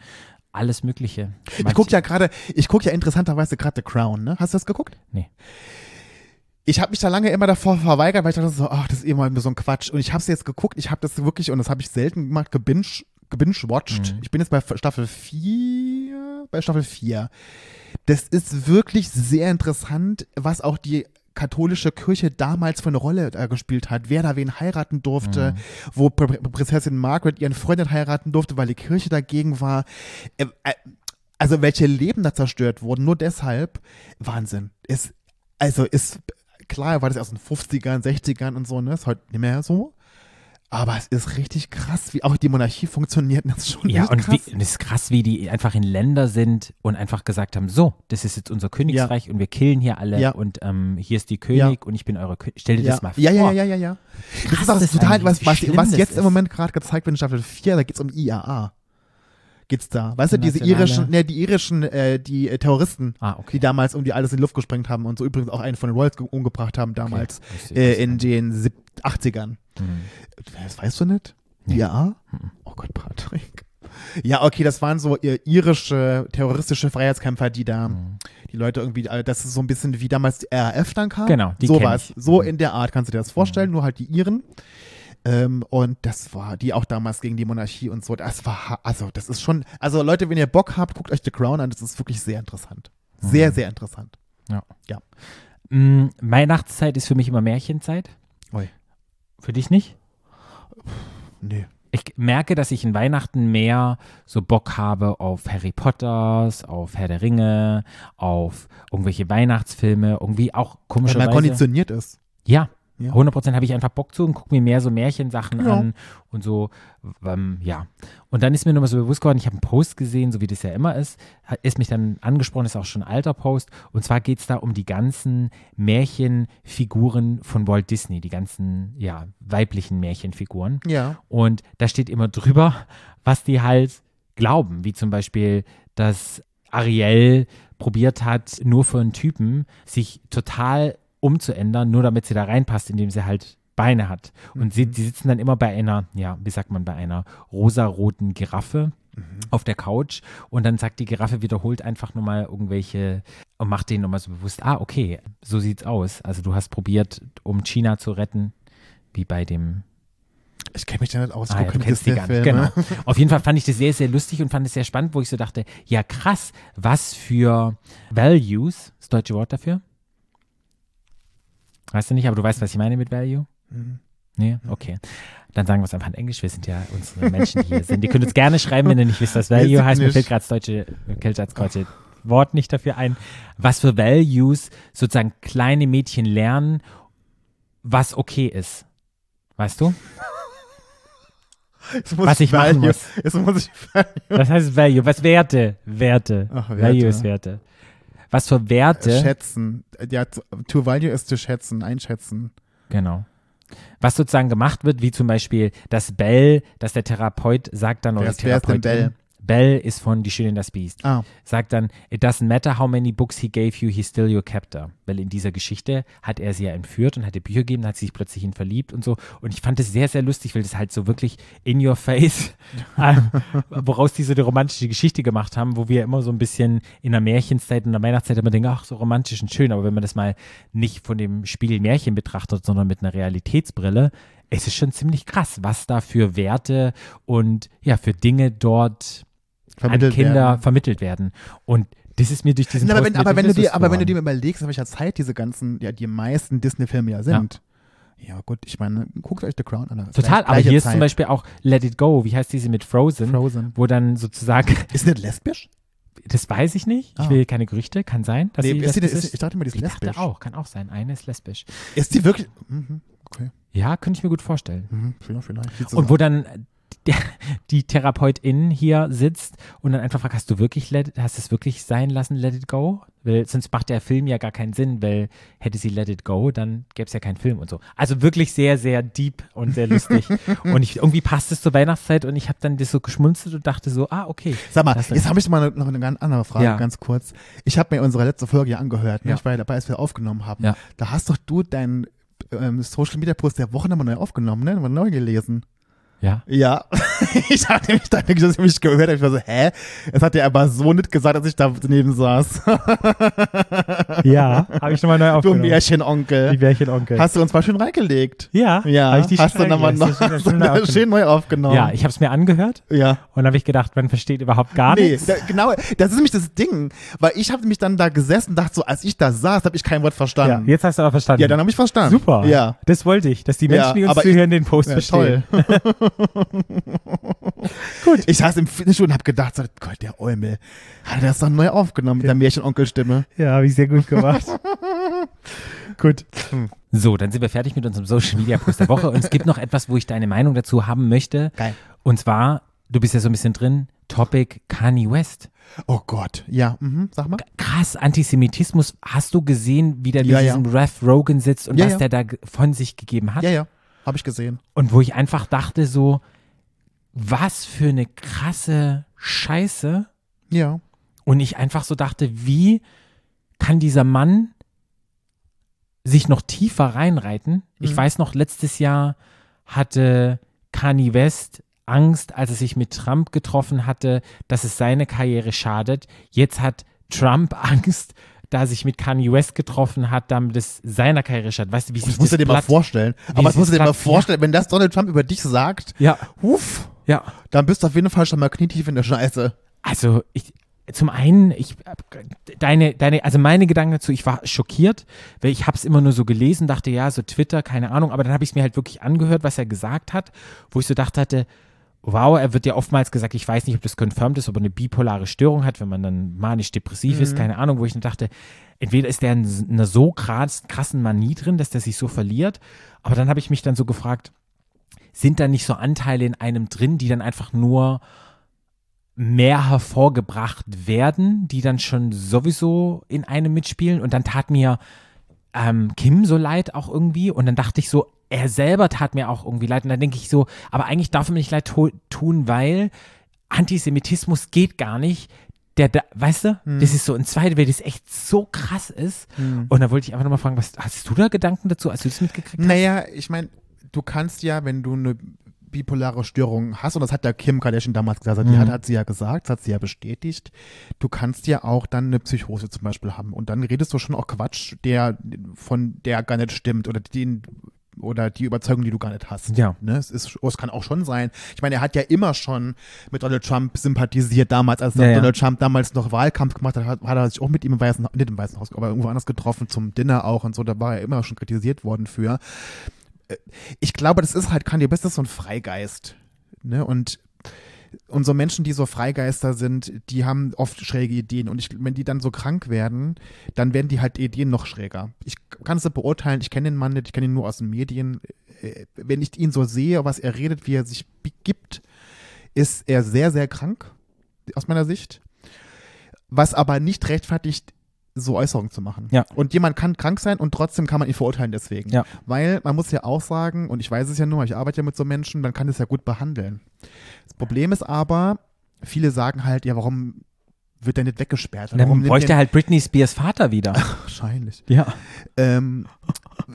alles Mögliche. Ich gucke ja gerade, ich gucke ja interessanterweise gerade The Crown, ne? Hast du das geguckt? Nee. Ich habe mich da lange immer davor verweigert, weil ich dachte so, ach, das ist immer so ein Quatsch. Und ich habe es jetzt geguckt, ich habe das wirklich, und das habe ich selten gemacht, gebinge gebingewatcht. Mhm. Ich bin jetzt bei Staffel 4, bei Staffel 4. Das ist wirklich sehr interessant, was auch die katholische Kirche damals für eine Rolle da gespielt hat, wer da wen heiraten durfte, Mhm. wo Pr Prinzessin Margaret ihren Freund nicht heiraten durfte, weil die Kirche dagegen war. Äh, äh, also welche Leben da zerstört wurden, nur deshalb. Wahnsinn. Ist, also ist, klar war das erst in den 50ern, 60ern und so, ne? Ist heute nicht mehr so. Aber es ist richtig krass, wie auch die Monarchie funktioniert. Das ist schon Ja, und krass. wie, und es ist krass, wie die einfach in Länder sind und einfach gesagt haben, so, das ist jetzt unser Königsreich und wir killen hier alle Ja. und ähm, hier ist die König und ich bin eure König. Stell dir ja. das mal vor. ja, ja, ja, ja, ja. Das krass ist auch das total, was, was, was das jetzt ist. im Moment gerade gezeigt wird in Staffel 4, da geht es um IAA. Geht's da? Weißt du, diese irischen, ne, die irischen, äh, die äh, Terroristen, Ah, okay. die damals um die alles in die Luft gesprengt haben und so übrigens auch einen von den Royals ge- umgebracht haben damals Okay. äh, in den sieb- 80ern. Mhm. Das weißt du nicht? Nee. IAA? Oh Gott, Patrick. Ja, okay, das waren so irische, terroristische Freiheitskämpfer, die da, Mhm. die Leute irgendwie, äh, das ist so ein bisschen wie damals die RAF dann kam. Genau, die so was. So Mhm. in der Art kannst du dir das vorstellen, nur halt die Iren. Ähm, und das war die auch damals gegen die Monarchie und so. Das war, also das ist schon, also Leute, wenn ihr Bock habt, guckt euch The Crown an. Das ist wirklich sehr interessant. Sehr, Mhm. sehr interessant. Mm, Weihnachtszeit ist für mich immer Märchenzeit. Ui. Für dich nicht? Nee. Ich merke, dass ich in Weihnachten mehr so Bock habe auf Harry Potters, auf Herr der Ringe, auf irgendwelche Weihnachtsfilme, irgendwie auch Wenn man komischerweise. konditioniert ist. Ja, Ja. 100% habe ich einfach Bock zu und gucke mir mehr so Märchensachen Ja. an und so, ähm, ja. Und dann ist mir nochmal so bewusst geworden, ich habe einen Post gesehen, so wie das ja immer ist, ist mich dann angesprochen, ist auch schon ein alter Post. Und zwar geht es da um die ganzen Märchenfiguren von Walt Disney, die ganzen, ja, weiblichen Märchenfiguren. Ja. Und da steht immer drüber, was die halt glauben, wie zum Beispiel, dass Ariel probiert hat, nur für einen Typen sich total umzuändern, nur damit sie da reinpasst, indem sie halt Beine hat. Und sie, die sitzen dann immer bei einer, ja, wie sagt man, bei einer rosaroten Giraffe auf der Couch und dann sagt die Giraffe wiederholt einfach nur mal irgendwelche und macht denen nochmal so bewusst, ah, okay, so sieht's aus. Also du hast probiert, um China zu retten, wie bei dem Ich kenne mich da nicht aus. Ah, ja, du kennst die gar nicht. Genau. Auf jeden Fall fand ich das sehr, sehr lustig und fand es sehr spannend, wo ich so dachte, ja krass, was für Values, das deutsche Wort dafür? Weißt du nicht, aber du weißt, was ich meine mit Value? Mhm. Nee? Okay. Dann sagen wir es einfach in Englisch. Wir sind ja unsere Menschen, die hier sind. Ihr könnt uns gerne schreiben, wenn ihr nicht wisst, was Value heißt. Mir fällt gerade das deutsche, das deutsche Wort nicht dafür ein. Was für Values sozusagen kleine Mädchen lernen, was okay ist. Weißt du? Was ich machen Value- muss. Jetzt muss ich Value. Was heißt Value? Was Werte? Werte. Ach, Werte. Value ist Werte. Was für Werte? schätzen. Ja, to- value ist zu schätzen, einschätzen. Genau. Was sozusagen gemacht wird, wie zum Beispiel das Bell, dass der Therapeut sagt dann, oder Wer die ist- wer ist denn Therapeutin, Bell? Bell ist von Die Schöne und das Biest. Ah, Sagt dann, it doesn't matter how many books he gave you, he's still your captor. Weil in dieser Geschichte hat er sie ja entführt und hat ihr Bücher gegeben, hat sich plötzlich in ihn verliebt und so. Und ich fand es sehr, sehr lustig, weil das halt so wirklich in your face, ähm, woraus die so eine romantische Geschichte gemacht haben, wo wir immer so ein bisschen in der Märchenzeit und der Weihnachtszeit immer denken, ach, so romantisch und schön. Aber wenn man das mal nicht von dem Spiegel Märchen betrachtet, sondern mit einer Realitätsbrille, es ist schon ziemlich krass, was da für Werte und ja, für Dinge dort vermittelt an Kinder werden. vermittelt werden. Und das ist mir durch diesen Na, aber, wenn, aber, wenn du dir, aber wenn du dir überlegst, in welcher Zeit diese ganzen, ja, die meisten Disney-Filme ja sind. Ja. gut, ich meine, guckt euch The Crown an. ist Total, gleich- aber hier ist Zeit. zum Beispiel auch Let It Go, wie heißt diese mit Frozen, Frozen. wo dann sozusagen, Ist nicht lesbisch? das weiß ich nicht, ich Ah. will keine Gerüchte, kann sein, dass Nee, sie ist lesbisch ist, ich dachte immer, die ist ich dachte lesbisch. auch, kann auch sein, eine ist lesbisch. Ist die wirklich? Mhm, okay. Ja, könnte ich mir gut vorstellen. Mhm, vielleicht, vielleicht. Und wo dann der, die Therapeutin hier sitzt und dann einfach fragt, hast du wirklich let, hast es wirklich sein lassen, let it go? Weil sonst macht der Film ja gar keinen Sinn, weil hätte sie let it go, dann gäbe es ja keinen Film und so. Also wirklich sehr, sehr deep und sehr lustig. und ich, irgendwie passt es zur Weihnachtszeit und ich habe dann das so geschmunzelt und dachte so, ah, okay. Sag mal, jetzt habe ich mal noch eine ganz andere Frage, Ja. ganz kurz. Ich habe mir unsere letzte Folge ja angehört, ne? Ja. ich war ja dabei, als wir aufgenommen haben. Ja. Da hast doch du deinen ähm, Social Media Post der Woche nochmal neu aufgenommen, ne? Nochmal neu gelesen. Ja. Ja, ich habe nämlich da wirklich, dass ich mich gehört ich war so, hä? Es hat er aber so nicht gesagt, als ich da daneben saß. Ja, habe ich nochmal neu Du aufgenommen. Märchenonkel. Die Märchenonkel. Hast du uns mal schön reingelegt? ja, Ja, hab ich die hast du nochmal noch, du du neu schön neu aufgenommen? Ja, ich habe es mir angehört ja. und habe ich gedacht, man versteht überhaupt gar Nee, nichts. da, genau, das ist nämlich das Ding, weil ich habe mich dann da gesessen und dachte so, als ich da saß, habe ich kein Wort Ja, verstanden. jetzt hast du aber verstanden. Ja, dann habe ich verstanden. Super. Ja. Das wollte ich, dass die Menschen, Ja, die uns zuhören, den Post Ja, verstehen. toll. Gut. Ich saß im Fitnessstudio und habe gedacht, so, Gott, der Eumel, hat er das doch neu aufgenommen mit der Märchenonkelstimme? Ja, habe ich sehr gut gemacht. gut. So, dann sind wir fertig mit unserem Social Media Post der Woche und es gibt noch etwas, wo ich deine Meinung dazu haben möchte. Geil. Und zwar, du bist ja so ein bisschen drin, Topic Kanye West. Oh Gott, ja, mhm, sag mal. Krass, Antisemitismus. Hast du gesehen, wie der mit Ja, ja. diesem Rev Rogan sitzt und Ja, was ja. der da von sich gegeben hat? Ja, ja, habe ich gesehen. Und wo ich einfach dachte so, was für eine krasse Scheiße. Ja. Und ich einfach so dachte, wie kann dieser Mann sich noch tiefer reinreiten? Ich Mhm. weiß noch, letztes Jahr hatte Kanye West Angst, als er sich mit Trump getroffen hatte, dass es seine Karriere schadet. Jetzt hat Trump Angst, da sich mit Kanye West getroffen hat, damit es seiner Karriere schadet. Weißt du, wie sich Das musst du dir mal vorstellen. Aber das musst du dir das mal vorstellen, wenn das Donald Trump über dich sagt, Ja, uff, ja. dann bist du auf jeden Fall schon mal knietief in der Scheiße. Also ich zum einen, ich deine, deine, also meine Gedanken dazu, ich war schockiert, weil ich habe es immer nur so gelesen, dachte ja, so Twitter, keine Ahnung, aber dann habe ich es mir halt wirklich angehört, was er gesagt hat, wo ich so dachte hatte, wow, er wird ja oftmals gesagt, ich weiß nicht, ob das confirmed ist, ob er eine bipolare Störung hat, wenn man dann manisch-depressiv ist, keine Ahnung, wo ich dann dachte, entweder ist der in einer so krass, krassen Manie drin, dass der sich so verliert, aber dann habe ich mich dann so gefragt, sind da nicht so Anteile in einem drin, die dann einfach nur mehr hervorgebracht werden, die dann schon sowieso in einem mitspielen. Und dann tat mir ähm, Kim so leid auch irgendwie. Und dann dachte ich so, er selber tat mir auch irgendwie leid. Und dann denke ich so, aber eigentlich darf er mir nicht leid tu- tun, weil Antisemitismus geht gar nicht. Der, da, weißt du, Hm. das ist so ein zweiter, weil das echt so krass ist. Und da wollte ich einfach nochmal fragen, was hast du da Gedanken dazu, als du das mitgekriegt hast? Naja, ich meine, du kannst ja, wenn du eine bipolare Störung hast, und das hat ja Kim Kardashian damals gesagt, Mhm. die hat, hat sie ja gesagt, das hat sie ja bestätigt, du kannst ja auch dann eine Psychose zum Beispiel haben. Und dann redest du schon auch Quatsch, der von der gar nicht stimmt oder den oder die Überzeugung, die du gar nicht hast. Ja. Ne? Es, ist, es kann auch schon sein. Ich meine, er hat ja immer schon mit Donald Trump sympathisiert damals, als Ja, ja. Donald Trump damals noch Wahlkampf gemacht hat, hat, hat er sich auch mit ihm im Weißen, nicht im Weißen Haus, aber irgendwo anders getroffen, zum Dinner auch und so, da war er immer schon kritisiert worden für ich glaube, das ist halt Kanye West ist so ein Freigeist. Ne? Und, und so Menschen, die so Freigeister sind, die haben oft schräge Ideen. Und ich, wenn die dann so krank werden, dann werden die halt Ideen noch schräger. Ich kann es beurteilen, ich kenne den Mann nicht, ich kenne ihn nur aus den Medien. Äh, Wenn ich ihn so sehe, was er redet, wie er sich gibt, ist er sehr, sehr krank, aus meiner Sicht. Was aber nicht rechtfertigt, so Äußerungen zu machen. Ja. Und jemand kann krank sein und trotzdem kann man ihn verurteilen deswegen. Ja. Weil man muss ja auch sagen, und ich weiß es ja nur, ich arbeite ja mit so Menschen, man kann es ja gut behandeln. Das Problem ist aber, viele sagen halt, ja, warum wird der nicht weggesperrt? Dann warum bräuchte der- halt Britney Spears Vater wieder. Wahrscheinlich. ja. Ähm,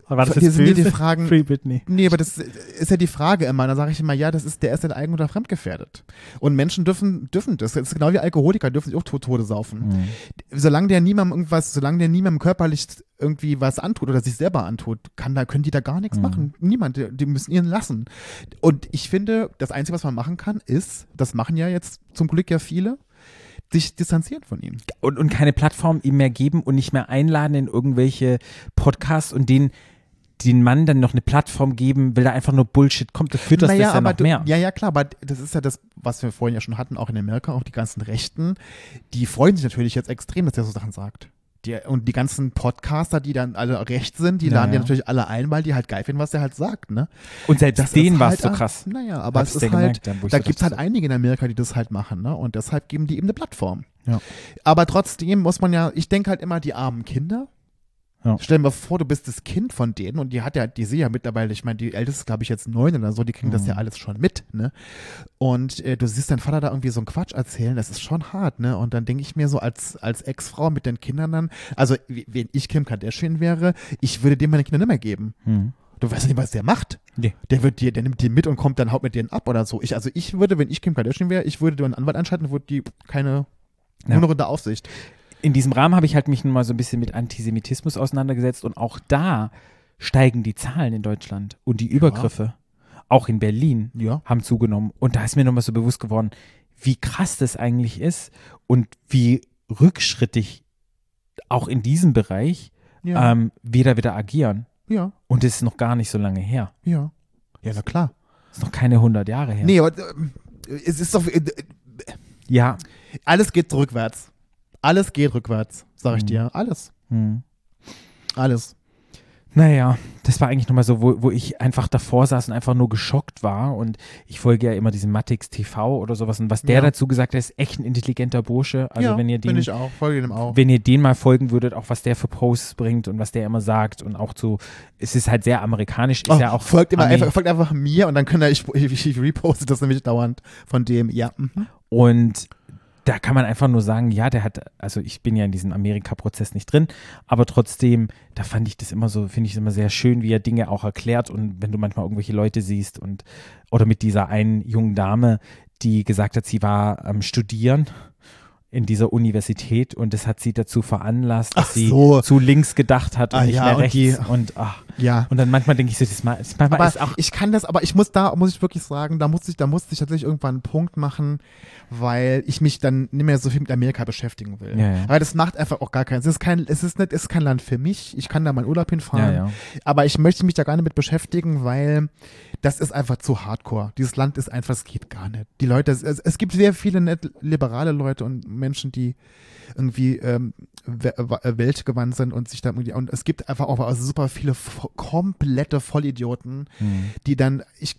War das jetzt sind ja die Fragen- Free Britney. Nee, aber das ist ja die Frage immer. Da sage ich immer, ja, das ist, der ist ja eigen oder fremdgefährdet. Und Menschen dürfen, dürfen das. Das ist genau wie Alkoholiker, dürfen sich auch tot Tode saufen. Mhm. Solange der niemandem irgendwas, solange der niemandem körperlich irgendwie was antut oder sich selber antut, kann da, können die da gar nichts Mhm. machen. Niemand, die, die müssen ihn lassen. Und ich finde, das Einzige, was man machen kann, ist, das machen ja jetzt zum Glück ja viele, sich distanzieren von ihm. und, und keine Plattform ihm mehr geben und nicht mehr einladen in irgendwelche Podcasts und den den Mann dann noch eine Plattform geben, will da einfach nur Bullshit kommt, das führt das, naja, das ja aber noch du, mehr. ja, ja, klar, aber das ist ja das, was wir vorhin ja schon hatten, auch in Amerika, auch die ganzen Rechten, die freuen sich natürlich jetzt extrem, dass er so Sachen sagt. Die, und die ganzen Podcaster, die dann alle recht sind, die Ja, laden die ja. natürlich alle ein, weil die halt geil finden, was er halt sagt, ne? Und selbst Das denen war es halt so krass. Naja, aber Hab's es ist halt, gemerkt da so gibt es halt einige in Amerika, die das halt machen, ne? Und deshalb geben die ihm eine Plattform. Ja. Aber trotzdem muss man ja, ich denke halt immer, die armen Kinder. Ja. Stell dir mal vor, du bist das Kind von denen und die hat ja, die sehe ja mittlerweile, ich meine, die älteste ist, glaube ich, jetzt neun oder so, die kriegen das ja Mhm. alles schon mit, ne? Und äh, du siehst deinen Vater da irgendwie so einen Quatsch erzählen, das ist schon hart, ne? Und dann denke ich mir so als, als Ex-Frau mit den Kindern dann, also wenn ich Kim Kardashian wäre, ich würde dem meine Kinder nicht mehr geben. Hm. Du weißt nicht, was der macht. Nee. Der wird dir, der nimmt die mit und kommt dann haut mit denen ab oder so. Ich, also ich würde, wenn ich Kim Kardashian wäre, ich würde dir einen Anwalt anschalten würde die keine Ja. nur noch unter Aufsicht. In diesem Rahmen habe ich halt mich nun mal so ein bisschen mit Antisemitismus auseinandergesetzt und auch da steigen die Zahlen in Deutschland und die Übergriffe, auch in Berlin, Ja. haben zugenommen. Und da ist mir nochmal so bewusst geworden, wie krass das eigentlich ist und wie rückschrittig auch in diesem Bereich Ja. ähm, wir da wieder agieren. ja. Und das ist noch gar nicht so lange her. Ja. Ja, na klar. Das ist noch keine 100 Jahre her. Nee, aber ähm, es ist doch. Äh, Ja. alles geht rückwärts. Alles geht rückwärts, sag ich Mhm. dir. Alles. Hm. Alles. Naja, das war eigentlich nochmal so, wo, wo ich einfach davor saß und einfach nur geschockt war. Und ich folge ja immer diesem Matix TV oder sowas. Und was der Ja. dazu gesagt hat, ist echt ein intelligenter Bursche. Also ja, wenn ihr bin den, ich auch. Folge dem auch. wenn ihr den mal folgen würdet, auch was der für Posts bringt und was der immer sagt und auch so, es ist halt sehr amerikanisch, ist Oh, ja auch folgt, immer einfach, folgt einfach mir und dann könnt ihr, ich, ich, ich reposte das nämlich dauernd von dem. Ja. Mhm. Und da kann man einfach nur sagen, ja, der hat, also ich bin ja in diesem Amerika-Prozess nicht drin, aber trotzdem, da fand ich das immer so, finde ich es immer sehr schön, wie er Dinge auch erklärt. Und wenn du manchmal irgendwelche Leute siehst und, oder mit dieser einen jungen Dame, die gesagt hat, sie war am Studieren in dieser Universität und das hat sie dazu veranlasst, dass Ach sie so. zu links gedacht hat und Ah, nicht ja, mehr und rechts. Die- und ach, Ja. und dann manchmal denke ich so, das, das manchmal Aber ist auch ich kann das, aber ich muss da, muss ich wirklich sagen, da muss ich, da musste ich tatsächlich irgendwann einen Punkt machen, weil ich mich dann nicht mehr so viel mit Amerika beschäftigen will. Ja, ja. Weil das macht einfach auch gar keinen Sinn. Es ist kein, es ist nicht, es ist kein Land für mich. Ich kann da meinen Urlaub hinfahren. Ja, ja. Aber ich möchte mich da gar nicht mit beschäftigen, weil das ist einfach zu hardcore. Dieses Land ist einfach, es geht gar nicht. Die Leute, es, es gibt sehr viele nett liberale Leute und Menschen, die irgendwie ähm, we- we- weltgewandt sind und sich da irgendwie, und es gibt einfach auch also super viele komplette Vollidioten, Hm. die dann, ich,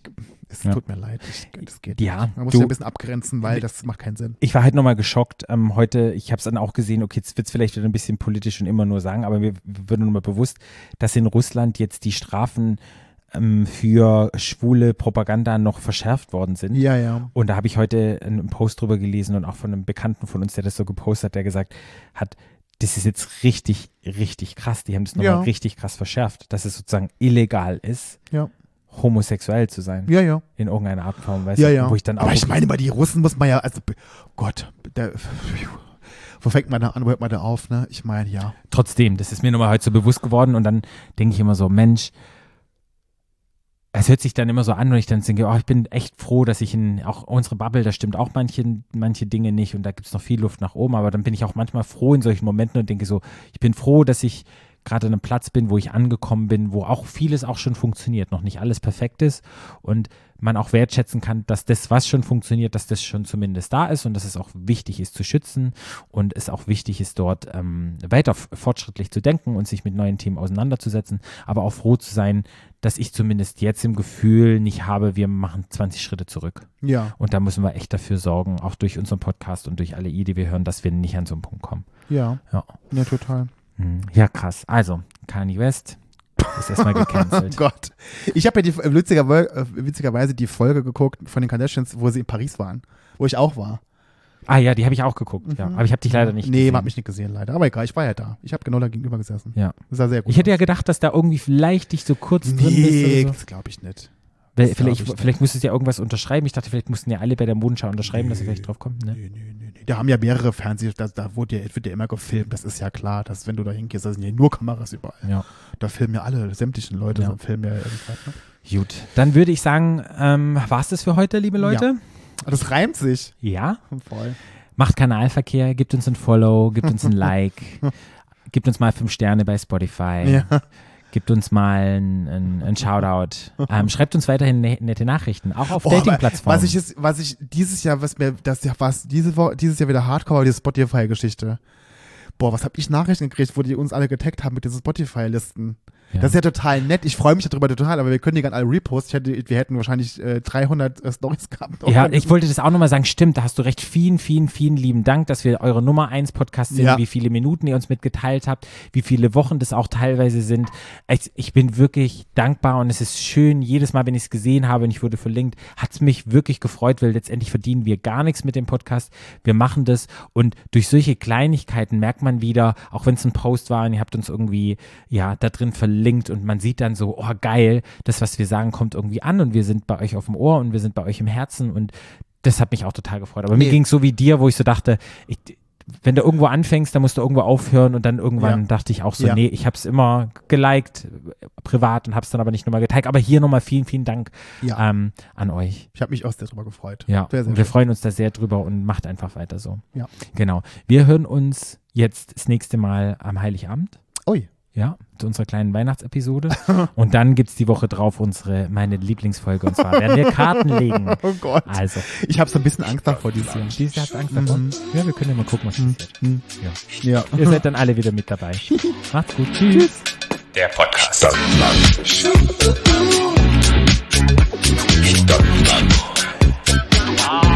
es Ja. tut mir leid, ich, das geht Ja, nicht. Man muss du- sich ein bisschen abgrenzen, weil das macht keinen Sinn. ich war halt nochmal geschockt. Ähm, heute, ich habe es dann auch gesehen, okay, jetzt wird es vielleicht wieder ein bisschen politisch und immer nur sagen, aber mir wird nur mal bewusst, dass in Russland jetzt die Strafen ähm, für schwule Propaganda noch verschärft worden sind. Ja, ja. Und da habe ich heute einen Post drüber gelesen und auch von einem Bekannten von uns, der das so gepostet hat, der gesagt hat, das ist jetzt richtig, richtig krass. Die haben das nochmal Ja. richtig krass verschärft, dass es sozusagen illegal ist, Ja. homosexuell zu sein. Ja, ja. In irgendeiner Art und Form, weißt Ja, du? ja. Wo ich dann auch Aber ich meine, bei die Russen muss man ja, also Gott, der, wo fängt man da an, wo hört man da auf, ne? Ich meine, ja. trotzdem, das ist mir nochmal heute so bewusst geworden und dann denke ich immer so, Mensch, es hört sich dann immer so an und ich dann denke, oh, ich bin echt froh, dass ich in, auch unsere Bubble, da stimmt auch manche, manche Dinge nicht und da gibt es noch viel Luft nach oben, aber dann bin ich auch manchmal froh in solchen Momenten und denke so, ich bin froh, dass ich gerade an einem Platz bin, wo ich angekommen bin, wo auch vieles auch schon funktioniert, noch nicht alles perfekt ist und man auch wertschätzen kann, dass das, was schon funktioniert, dass das schon zumindest da ist und dass es auch wichtig ist zu schützen und es auch wichtig ist, dort ähm, weiter fortschrittlich zu denken und sich mit neuen Themen auseinanderzusetzen, aber auch froh zu sein, dass ich zumindest jetzt im Gefühl nicht habe, wir machen 20 Schritte zurück. Ja, Und da müssen wir echt dafür sorgen, auch durch unseren Podcast und durch alle I, die wir hören, dass wir nicht an so einen Punkt kommen. ja, Ja, ja, total. Hm. ja krass. Also, Kanye West ist erstmal Oh gecancelt. Gott. Ich habe ja die, äh, witziger, äh, witzigerweise die Folge geguckt von den Kardashians, wo sie in Paris waren, wo ich auch war. ah ja, die habe ich auch geguckt, ja. aber ich habe dich leider nicht Mhm. Nee, gesehen. man hat mich nicht gesehen, leider. Aber egal, ich war ja da. Ich habe genau da gegenüber gesessen. Ja. Das sah sehr gut Ich hätte ja gedacht, dass da irgendwie vielleicht dich so kurz drin Nee, bist oder so. das glaube ich nicht. Weil Vielleicht, vielleicht musstest du ja irgendwas unterschreiben. Ich dachte, vielleicht mussten ja alle bei der Modenschau unterschreiben, dass sie vielleicht drauf kommen. Ne? Nee, nee. Da haben ja mehrere Fernseh, da, da wurde ja, wird ja immer gefilmt. Das ist ja klar, dass wenn du da hingehst, da sind ja nur Kameras überall. Ja. Da filmen ja alle, sämtlichen Leute, Ja. filmen ja irgendwas. Ne? Gut. Dann würde ich sagen, ähm, war es das für heute, liebe Leute? Aber Das reimt sich. Ja. Voll. Macht Kanalverkehr, gibt uns ein Follow, gibt uns ein Like, gibt uns mal fünf Sterne bei Spotify. Ja. Gibt uns mal ein, ein, Shoutout. Ähm, schreibt uns weiterhin ne nette Nachrichten, auch auf Oh, Dating-Plattformen. Was ich, jetzt, was ich dieses Jahr, was mir, das ja was, diese dieses Jahr wieder Hardcore, war die Spotify-Geschichte. Boah, was habe ich Nachrichten gekriegt, wo die uns alle getaggt haben mit diesen Spotify-Listen. Ja. Das ist ja total nett. Ich freue mich darüber total, aber wir können die gerne alle reposten. Ich hätte, wir hätten wahrscheinlich äh, 300 äh, Stories gehabt. Ja, ich wollte das auch nochmal sagen. Stimmt, da hast du recht. Vielen, vielen, vielen lieben Dank, dass wir eure Nummer 1 Podcast sind, Ja. wie viele Minuten ihr uns mitgeteilt habt, wie viele Wochen das auch teilweise sind. Ich, ich bin wirklich dankbar und es ist schön, jedes Mal, wenn ich es gesehen habe und ich wurde verlinkt, hat es mich wirklich gefreut, weil letztendlich verdienen wir gar nichts mit dem Podcast. Wir machen das und durch solche Kleinigkeiten merkt man wieder, auch wenn es ein Post war und ihr habt uns irgendwie, ja, da drin verlinkt, gelingt und man sieht dann so, oh geil, das, was wir sagen, kommt irgendwie an und wir sind bei euch auf dem Ohr und wir sind bei euch im Herzen und das hat mich auch total gefreut. Aber mir Nee. ging es so wie dir, wo ich so dachte, ich, wenn du irgendwo anfängst, dann musst du irgendwo aufhören und dann irgendwann Ja. dachte ich auch so, Ja. nee, ich habe es immer geliked, privat und habe es dann aber nicht nochmal geteilt. Aber hier nochmal vielen, vielen Dank Ja. ähm, an euch. Ich habe mich auch sehr drüber gefreut. Ja, Sehr, sehr wir schön. freuen uns da sehr drüber und macht einfach weiter so. Ja. Genau. Wir hören uns jetzt das nächste Mal am Heiligabend. Ui. Ja, zu unserer kleinen Weihnachtsepisode. Und dann gibt es die Woche drauf unsere, meine Lieblingsfolge. Und zwar werden wir Karten legen. Oh Gott. Also. Ich habe so ein bisschen Angst davor die Jahr. Die Jahr hat Angst davor. Mhm. Ja, wir können ja mal gucken, was mhm. mhm. Ja. ja. Ihr seid dann alle wieder mit dabei. Macht's gut. Tschüss. Der Podcast. Stadtland. Ah.